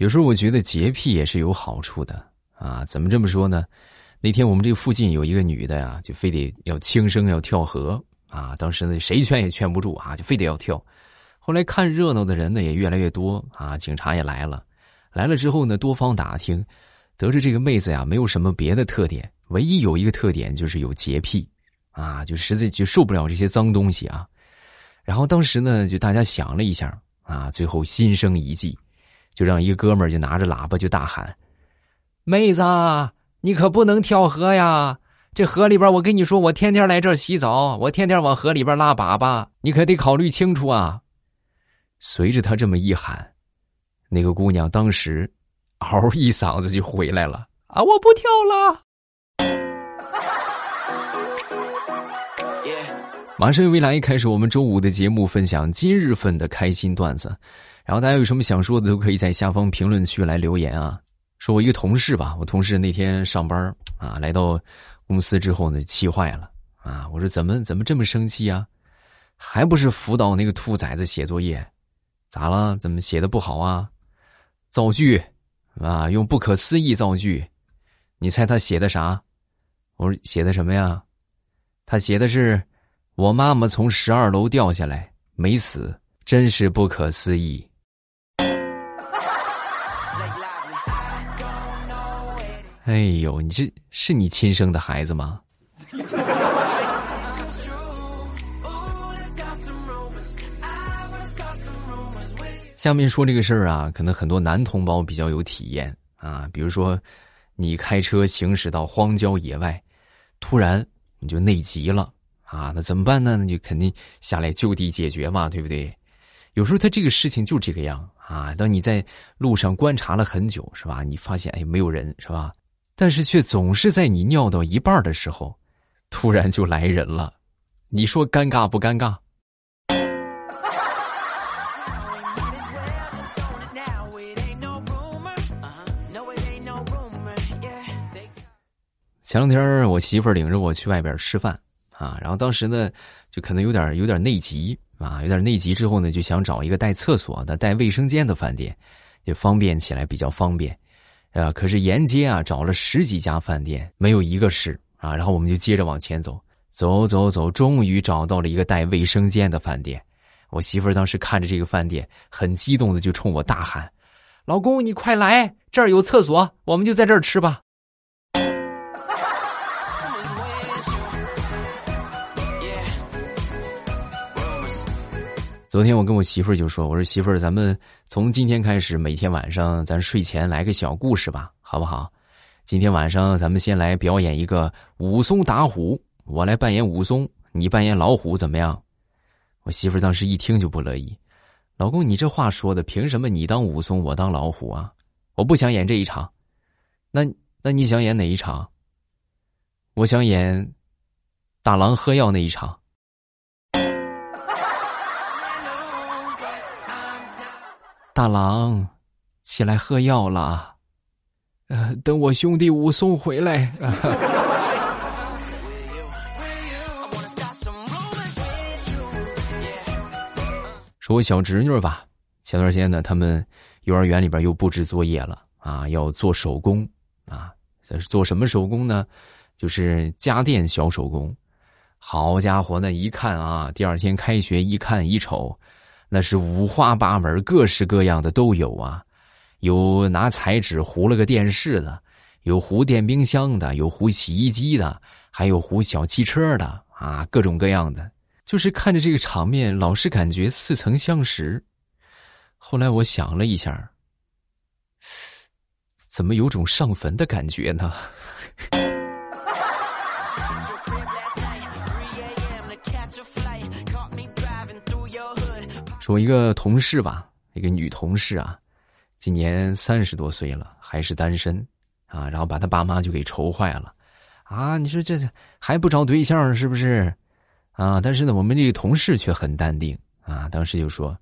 有时候我觉得洁癖也是有好处的啊。怎么这么说呢？那天我们这附近有一个女的呀，就非得要轻生要跳河啊。当时呢，谁劝也劝不住啊，就非得要跳。后来看热闹的人呢也越来越多啊，警察也来了。来了之后呢，多方打听，得知这个妹子呀没有什么别的特点，唯一有一个特点就是有洁癖啊，就实在就受不了这些脏东西啊。然后当时呢，就大家想了一下啊，最后心生一计，就让一个哥们儿就拿着喇叭就大喊：“妹子，你可不能跳河呀！这河里边，我跟你说，我天天来这儿洗澡，我天天往河里边拉粑粑，你可得考虑清楚啊！”随着他这么一喊，那个姑娘当时嗷一嗓子就回来了啊！我不跳了。马上未来开始我们周五的节目，分享今日份的开心段子。然后大家有什么想说的，都可以在下方评论区来留言啊。说我一个同事吧，我同事那天上班啊，来到公司之后呢，气坏了啊！我说怎么怎么这么生气啊？还不是辅导那个兔崽子写作业，咋了？怎么写的不好啊？造句啊，用不可思议造句。你猜他写的啥？我说写的什么呀？他写的是。我妈妈从十二楼掉下来没死，真是不可思议。哎呦，你这是你亲生的孩子吗？下面说这个事儿啊，可能很多男同胞比较有体验啊。比如说，你开车行驶到荒郊野外，突然你就内急了。啊，那怎么办呢？那就肯定下来就地解决嘛，对不对？有时候他这个事情就这个样啊。当你在路上观察了很久，是吧？你发现哎，没有人，是吧？但是却总是在你尿到一半的时候，突然就来人了。你说尴尬不尴尬？前两天我媳妇儿领着我去外边吃饭。啊，然后当时呢，就可能有点有点内急啊，有点内急之后呢，就想找一个带厕所的、带卫生间的饭店，就方便起来比较方便，啊，可是沿街啊找了十几家饭店，没有一个是啊，然后我们就接着往前走，走走走，终于找到了一个带卫生间的饭店。我媳妇儿当时看着这个饭店，很激动的就冲我大喊：“老公，你快来，这儿有厕所，我们就在这儿吃吧。”昨天我跟我媳妇儿就说：“我说媳妇儿，咱们从今天开始，每天晚上咱睡前来个小故事吧，好不好？今天晚上咱们先来表演一个武松打虎，我来扮演武松，你扮演老虎，怎么样？”我媳妇当时一听就不乐意：“老公，你这话说的，凭什么你当武松，我当老虎啊？我不想演这一场，那那你想演哪一场？我想演大郎喝药那一场。”大郎，起来喝药了。呃，等我兄弟武松回来。说我小侄女吧，前段时间呢，他们幼儿园里边又布置作业了啊，要做手工啊。这是做什么手工呢？就是家电小手工。好家伙，那一看啊，第二天开学一看一瞅。那是五花八门、各式各样的都有啊，有拿彩纸糊了个电视的，有糊电冰箱的，有糊洗衣机的，还有糊小汽车的啊，各种各样的。就是看着这个场面，老是感觉似曾相识。后来我想了一下，怎么有种上坟的感觉呢？我一个同事吧，一个女同事啊，今年三十多岁了，还是单身啊，然后把他爸妈就给愁坏了啊！你说这还不找对象是不是？啊！但是呢，我们这个同事却很淡定啊，当时就说：“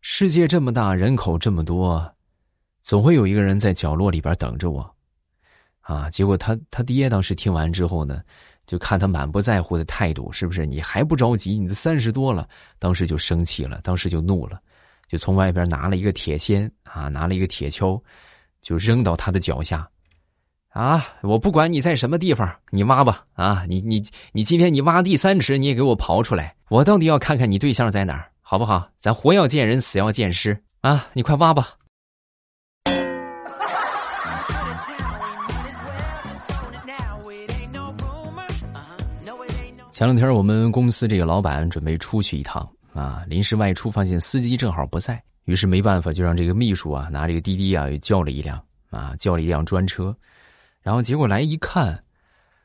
世界这么大，人口这么多，总会有一个人在角落里边等着我。”啊！结果他他爹当时听完之后呢。就看他满不在乎的态度，是不是？你还不着急？你都三十多了，当时就生气了，当时就怒了，就从外边拿了一个铁锨啊，拿了一个铁锹，就扔到他的脚下。啊！我不管你在什么地方，你挖吧！啊，你你你今天你挖地三尺，你也给我刨出来！我到底要看看你对象在哪儿，好不好？咱活要见人，死要见尸啊！你快挖吧！前两天我们公司这个老板准备出去一趟啊，临时外出发现司机正好不在，于是没办法就让这个秘书啊拿这个滴滴啊又叫了一辆啊叫了一辆专车。然后结果来一看，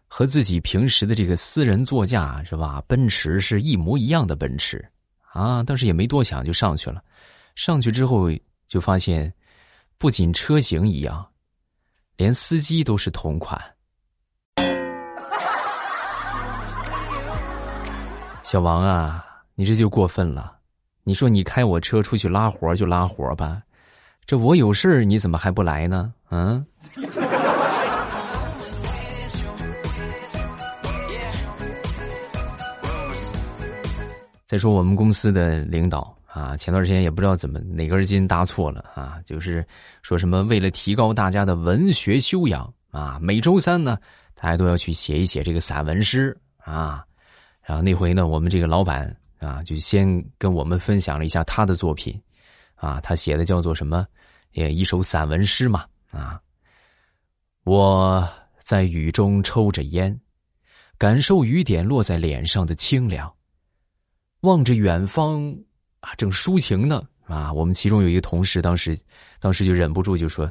和自己平时的这个私人座驾是吧？奔驰是一模一样的奔驰，啊！当时也没多想就上去了。上去之后就发现，不仅车型一样，连司机都是同款。小王啊，你这就过分了！你说你开我车出去拉活就拉活吧，这我有事你怎么还不来呢？嗯？再说我们公司的领导啊，前段时间也不知道怎么哪根筋搭错了啊，就是说什么为了提高大家的文学修养啊，每周三呢，大家都要去写一写这个散文诗啊。然后那回呢，我们这个老板啊，就先跟我们分享了一下他的作品啊，他写的叫做什么？也一首散文诗嘛啊。我在雨中抽着烟，感受雨点落在脸上的清凉。望着远方，啊，正抒情呢，啊，我们其中有一个同事，当时，当时就忍不住就说：“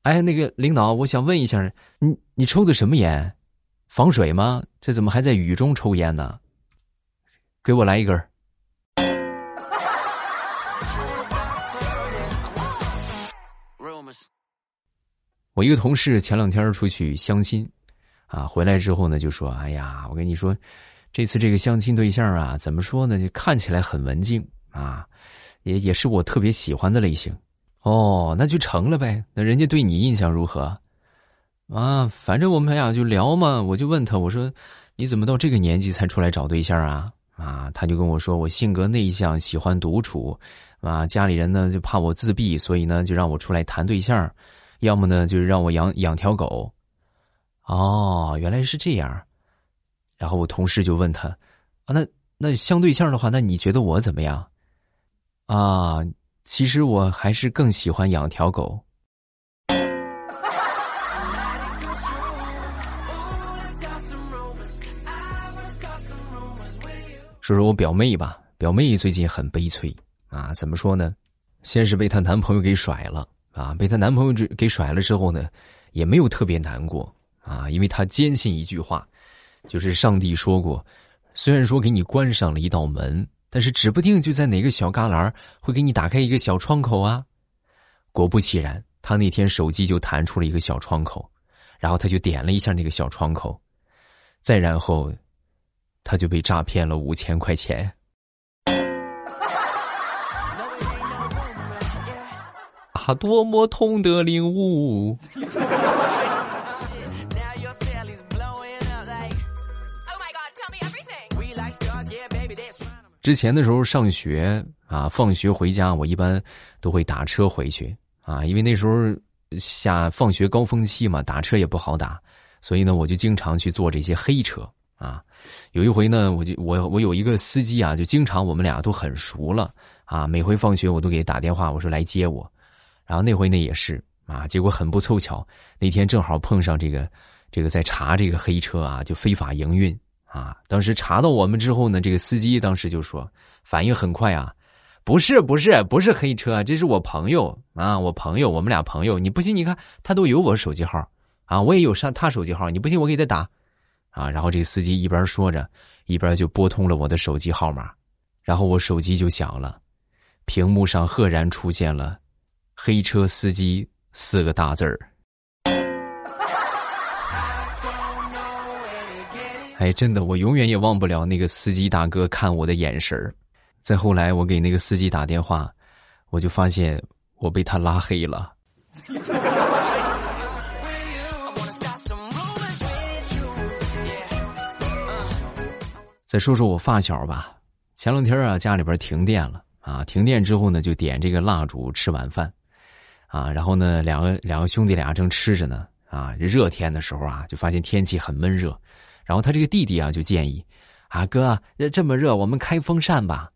哎，那个领导，我想问一下，你你抽的什么烟？防水吗？这怎么还在雨中抽烟呢？给我来一根儿。”我一个同事前两天出去相亲，啊，回来之后呢，就说：“哎呀，我跟你说。”这次这个相亲对象啊，怎么说呢？就看起来很文静啊，也也是我特别喜欢的类型。哦，那就成了呗。那人家对你印象如何？啊，反正我们俩就聊嘛。我就问他，我说你怎么到这个年纪才出来找对象啊？啊，他就跟我说，我性格内向，喜欢独处，啊，家里人呢就怕我自闭，所以呢就让我出来谈对象，要么呢就是让我养养条狗。哦，原来是这样。然后我同事就问他：“啊，那那相对象的话，那你觉得我怎么样？”啊，其实我还是更喜欢养条狗。说说我表妹吧，表妹最近很悲催啊，怎么说呢？先是被她男朋友给甩了啊，被她男朋友给甩了之后呢，也没有特别难过啊，因为她坚信一句话。就是上帝说过，虽然说给你关上了一道门，但是指不定就在哪个小旮旯会给你打开一个小窗口啊。果不其然，他那天手机就弹出了一个小窗口，然后他就点了一下那个小窗口，再然后，他就被诈骗了五千块钱。啊，多么痛的领悟！之前的时候上学啊，放学回家，我一般都会打车回去啊，因为那时候下放学高峰期嘛，打车也不好打，所以呢，我就经常去坐这些黑车啊。有一回呢，我就我我有一个司机啊，就经常我们俩都很熟了啊，每回放学我都给打电话，我说来接我。然后那回呢也是啊，结果很不凑巧，那天正好碰上这个这个在查这个黑车啊，就非法营运。啊！当时查到我们之后呢，这个司机当时就说，反应很快啊，不是不是不是黑车，这是我朋友啊，我朋友，我们俩朋友。你不信？你看他都有我手机号啊，我也有上他手机号。你不信？我给他打啊。然后这司机一边说着，一边就拨通了我的手机号码，然后我手机就响了，屏幕上赫然出现了“黑车司机”四个大字儿。哎，真的，我永远也忘不了那个司机大哥看我的眼神儿。再后来，我给那个司机打电话，我就发现我被他拉黑了。再说说我发小吧，前两天啊，家里边停电了啊，停电之后呢，就点这个蜡烛吃晚饭，啊，然后呢，两个两个兄弟俩正吃着呢，啊，热天的时候啊，就发现天气很闷热，然后他这个弟弟啊就建议，啊哥，这么热，我们开风扇吧，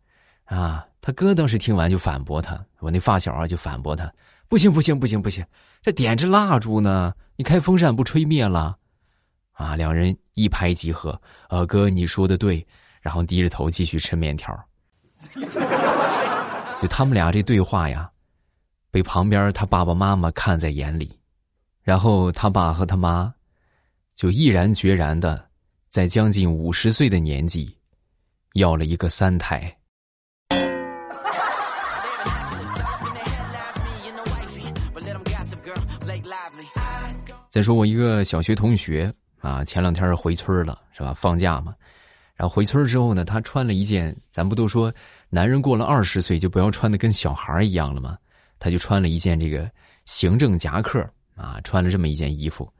啊，他哥当时听完就反驳他，我那发小啊就反驳他，不行不行不行不行，这点着蜡烛呢，你开风扇不吹灭了，啊，两人一拍即合，呃哥你说的对，然后低着头继续吃面条。就他们俩这对话呀，被旁边他爸爸妈妈看在眼里，然后他爸和他妈就毅然决然的，在将近五十岁的年纪，要了一个三胎。再说我一个小学同学啊，前两天回村了，是吧？放假嘛。然后回村之后呢，他穿了一件，咱不都说男人过了二十岁就不要穿的跟小孩一样了吗？他就穿了一件这个行政夹克啊，穿了这么一件衣服，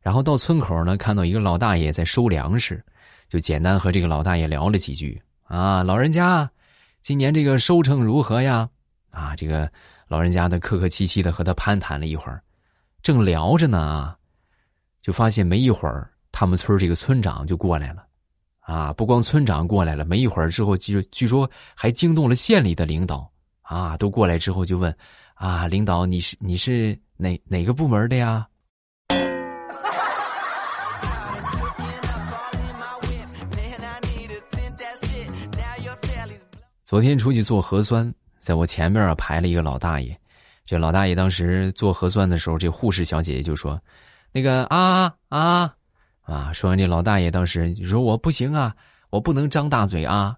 然后到村口呢，看到一个老大爷在收粮食，就简单和这个老大爷聊了几句啊，老人家，今年这个收成如何呀？啊，这个老人家的客客气气的和他攀谈了一会儿，正聊着呢啊，就发现没一会儿，他们村这个村长就过来了。啊！不光村长过来了，没一会儿之后，据据说还惊动了县里的领导。啊，都过来之后就问：“啊，领导，你是你是哪哪个部门的呀？” 昨天出去做核酸，在我前面啊排了一个老大爷。这老大爷当时做核酸的时候，这护士小姐姐就说：“那个啊啊。”啊！说完，这老大爷当时就说：“我不行啊，我不能张大嘴啊！”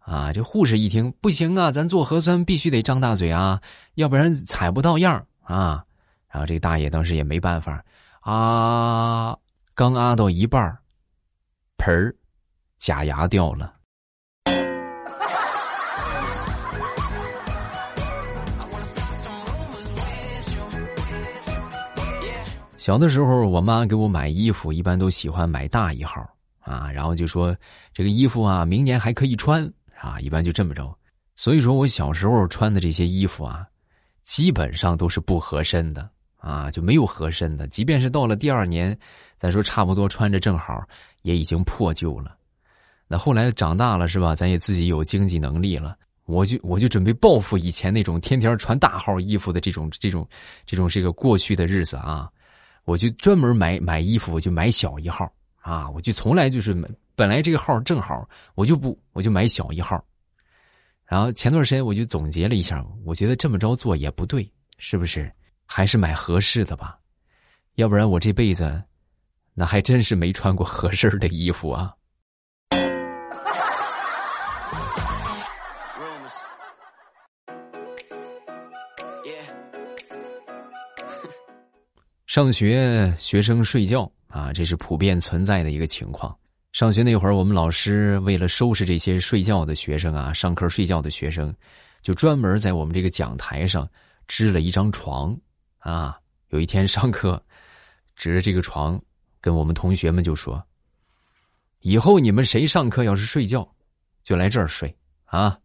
啊！这护士一听，不行啊，咱做核酸必须得张大嘴啊，要不然采不到样啊！然后这大爷当时也没办法啊，刚啊到一半盆儿，假牙掉了。小的时候，我妈给我买衣服，一般都喜欢买大一号啊，然后就说这个衣服啊，明年还可以穿啊，一般就这么着。所以说我小时候穿的这些衣服啊，基本上都是不合身的啊，就没有合身的。即便是到了第二年，咱说差不多穿着正好，也已经破旧了。那后来长大了是吧？咱也自己有经济能力了，我就我就准备报复以前那种天天穿大号衣服的这种这种这种这个过去的日子啊。我就专门买买衣服，我就买小一号啊！我就从来就是本来这个号正好，我就不我就买小一号。然后前段时间我就总结了一下，我觉得这么着做也不对，是不是？还是买合适的吧，要不然我这辈子那还真是没穿过合适的衣服啊。上学学生睡觉啊，这是普遍存在的一个情况。上学那会儿，我们老师为了收拾这些睡觉的学生啊，上课睡觉的学生，就专门在我们这个讲台上支了一张床啊。有一天上课，指着这个床，跟我们同学们就说：“以后你们谁上课要是睡觉，就来这儿睡啊，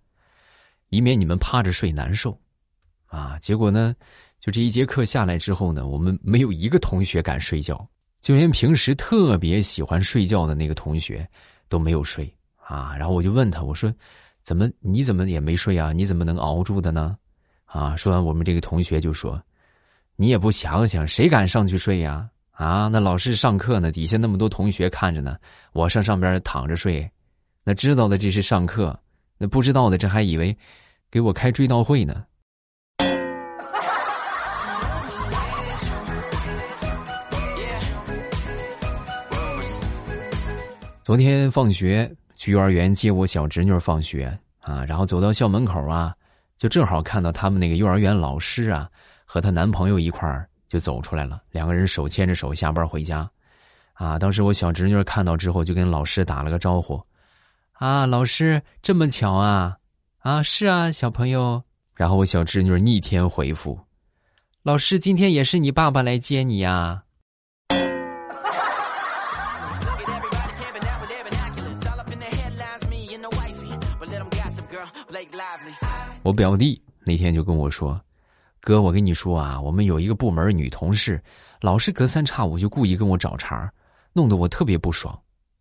以免你们趴着睡难受啊。”结果呢？就这一节课下来之后呢，我们没有一个同学敢睡觉，就连平时特别喜欢睡觉的那个同学都没有睡啊。然后我就问他，我说：“怎么你怎么也没睡啊？你怎么能熬住的呢？”啊，说完我们这个同学就说：“你也不想想，谁敢上去睡呀？啊，那老师上课呢，底下那么多同学看着呢，我上上边躺着睡，那知道的这是上课，那不知道的这还以为给我开追悼会呢。”昨天放学去幼儿园接我小侄女放学啊，然后走到校门口啊，就正好看到他们那个幼儿园老师啊和她男朋友一块儿就走出来了，两个人手牵着手下班回家，啊，当时我小侄女看到之后就跟老师打了个招呼，啊，老师这么巧啊，啊是啊，小朋友，然后我小侄女逆天回复，老师今天也是你爸爸来接你呀。我表弟那天就跟我说：“哥，我跟你说啊，我们有一个部门女同事，老是隔三差五就故意跟我找茬，弄得我特别不爽。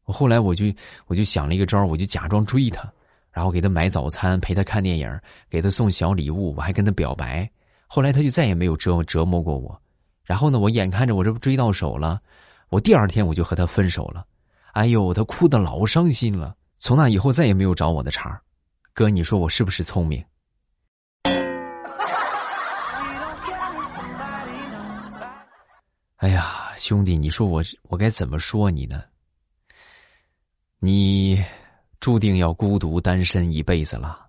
我后来我就我就想了一个招，我就假装追她，然后给她买早餐，陪她看电影，给她送小礼物，我还跟她表白。后来她就再也没有折折磨过我。然后呢，我眼看着我这不追到手了，我第二天我就和她分手了。哎呦，她哭得老伤心了。从那以后再也没有找我的茬。哥，你说我是不是聪明？”哎呀，兄弟，你说我我该怎么说你呢？你注定要孤独单身一辈子了。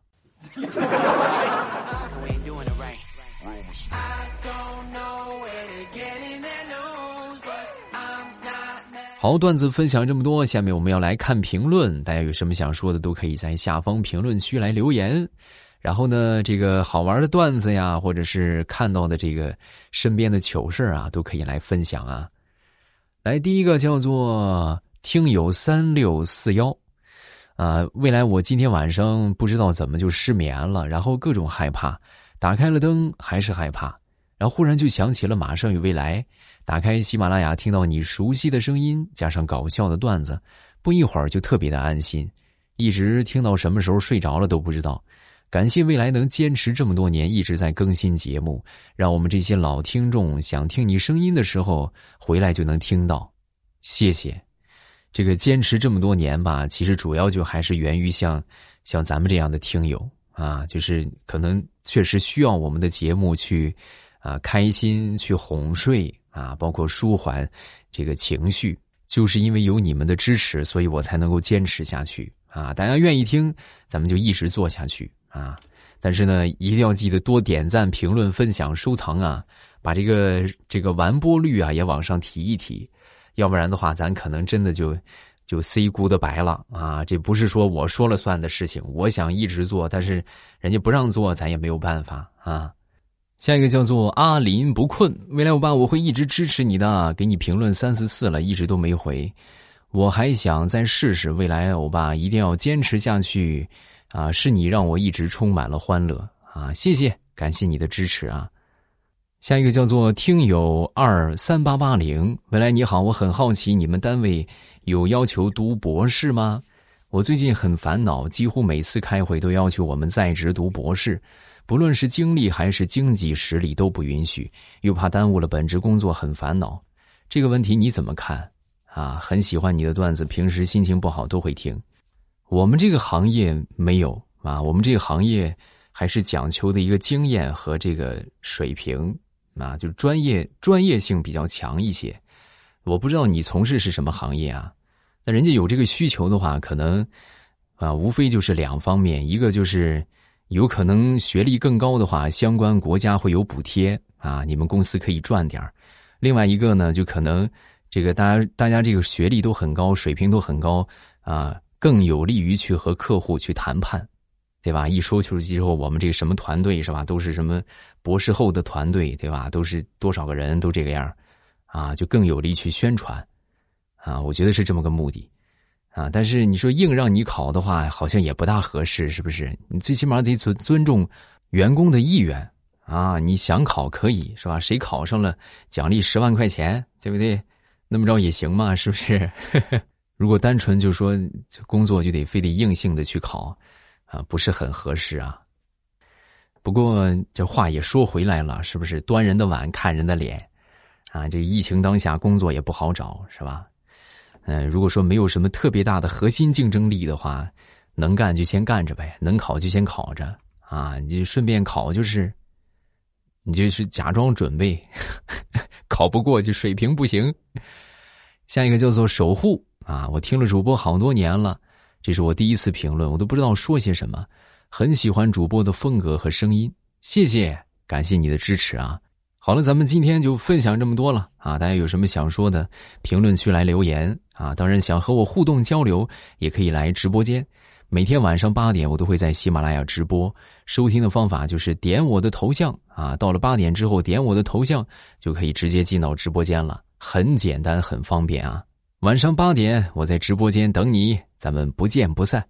好，段子分享这么多，下面我们要来看评论。大家有什么想说的，都可以在下方评论区来留言。然后呢，这个好玩的段子呀，或者是看到的这个身边的糗事啊，都可以来分享啊。来，第一个叫做听友三六四幺，啊，未来我今天晚上不知道怎么就失眠了，然后各种害怕，打开了灯还是害怕，然后忽然就想起了《马上与未来》，打开喜马拉雅，听到你熟悉的声音，加上搞笑的段子，不一会儿就特别的安心，一直听到什么时候睡着了都不知道。感谢未来能坚持这么多年一直在更新节目，让我们这些老听众想听你声音的时候回来就能听到。谢谢，这个坚持这么多年吧，其实主要就还是源于像像咱们这样的听友啊，就是可能确实需要我们的节目去啊开心、去哄睡啊，包括舒缓这个情绪。就是因为有你们的支持，所以我才能够坚持下去啊！大家愿意听，咱们就一直做下去。啊，但是呢，一定要记得多点赞、评论、分享、收藏啊，把这个这个完播率啊也往上提一提，要不然的话，咱可能真的就就 say goodbye 了啊！这不是说我说了算的事情，我想一直做，但是人家不让做，咱也没有办法啊。下一个叫做阿林不困，未来我爸我会一直支持你的，给你评论三四次了，一直都没回，我还想再试试，未来欧巴一定要坚持下去。啊，是你让我一直充满了欢乐啊！谢谢，感谢你的支持啊！下一个叫做听友二三八八零，未来你好，我很好奇，你们单位有要求读博士吗？我最近很烦恼，几乎每次开会都要求我们在职读博士，不论是精力还是经济实力都不允许，又怕耽误了本职工作，很烦恼。这个问题你怎么看？啊，很喜欢你的段子，平时心情不好都会听。我们这个行业没有啊，我们这个行业还是讲求的一个经验和这个水平啊，就是专业专业性比较强一些。我不知道你从事是什么行业啊？那人家有这个需求的话，可能啊，无非就是两方面，一个就是有可能学历更高的话，相关国家会有补贴啊，你们公司可以赚点另外一个呢，就可能这个大家大家这个学历都很高，水平都很高啊。更有利于去和客户去谈判，对吧？一说就是之后，我们这个什么团队是吧？都是什么博士后的团队，对吧？都是多少个人都这个样啊，就更有利去宣传，啊，我觉得是这么个目的，啊。但是你说硬让你考的话，好像也不大合适，是不是？你最起码得尊尊重员工的意愿啊。你想考可以是吧？谁考上了奖励十万块钱，对不对？那么着也行嘛，是不是？如果单纯就说工作就得非得硬性的去考，啊，不是很合适啊。不过这话也说回来了，是不是端人的碗看人的脸，啊，这疫情当下工作也不好找，是吧？嗯，如果说没有什么特别大的核心竞争力的话，能干就先干着呗，能考就先考着啊，你就顺便考就是，你就是假装准备，考不过就水平不行。下一个叫做守护。啊，我听了主播好多年了，这是我第一次评论，我都不知道说些什么。很喜欢主播的风格和声音，谢谢，感谢你的支持啊！好了，咱们今天就分享这么多了啊！大家有什么想说的，评论区来留言啊！当然，想和我互动交流，也可以来直播间。每天晚上八点，我都会在喜马拉雅直播。收听的方法就是点我的头像啊，到了八点之后点我的头像，就可以直接进到直播间了，很简单，很方便啊！晚上八点，我在直播间等你，咱们不见不散。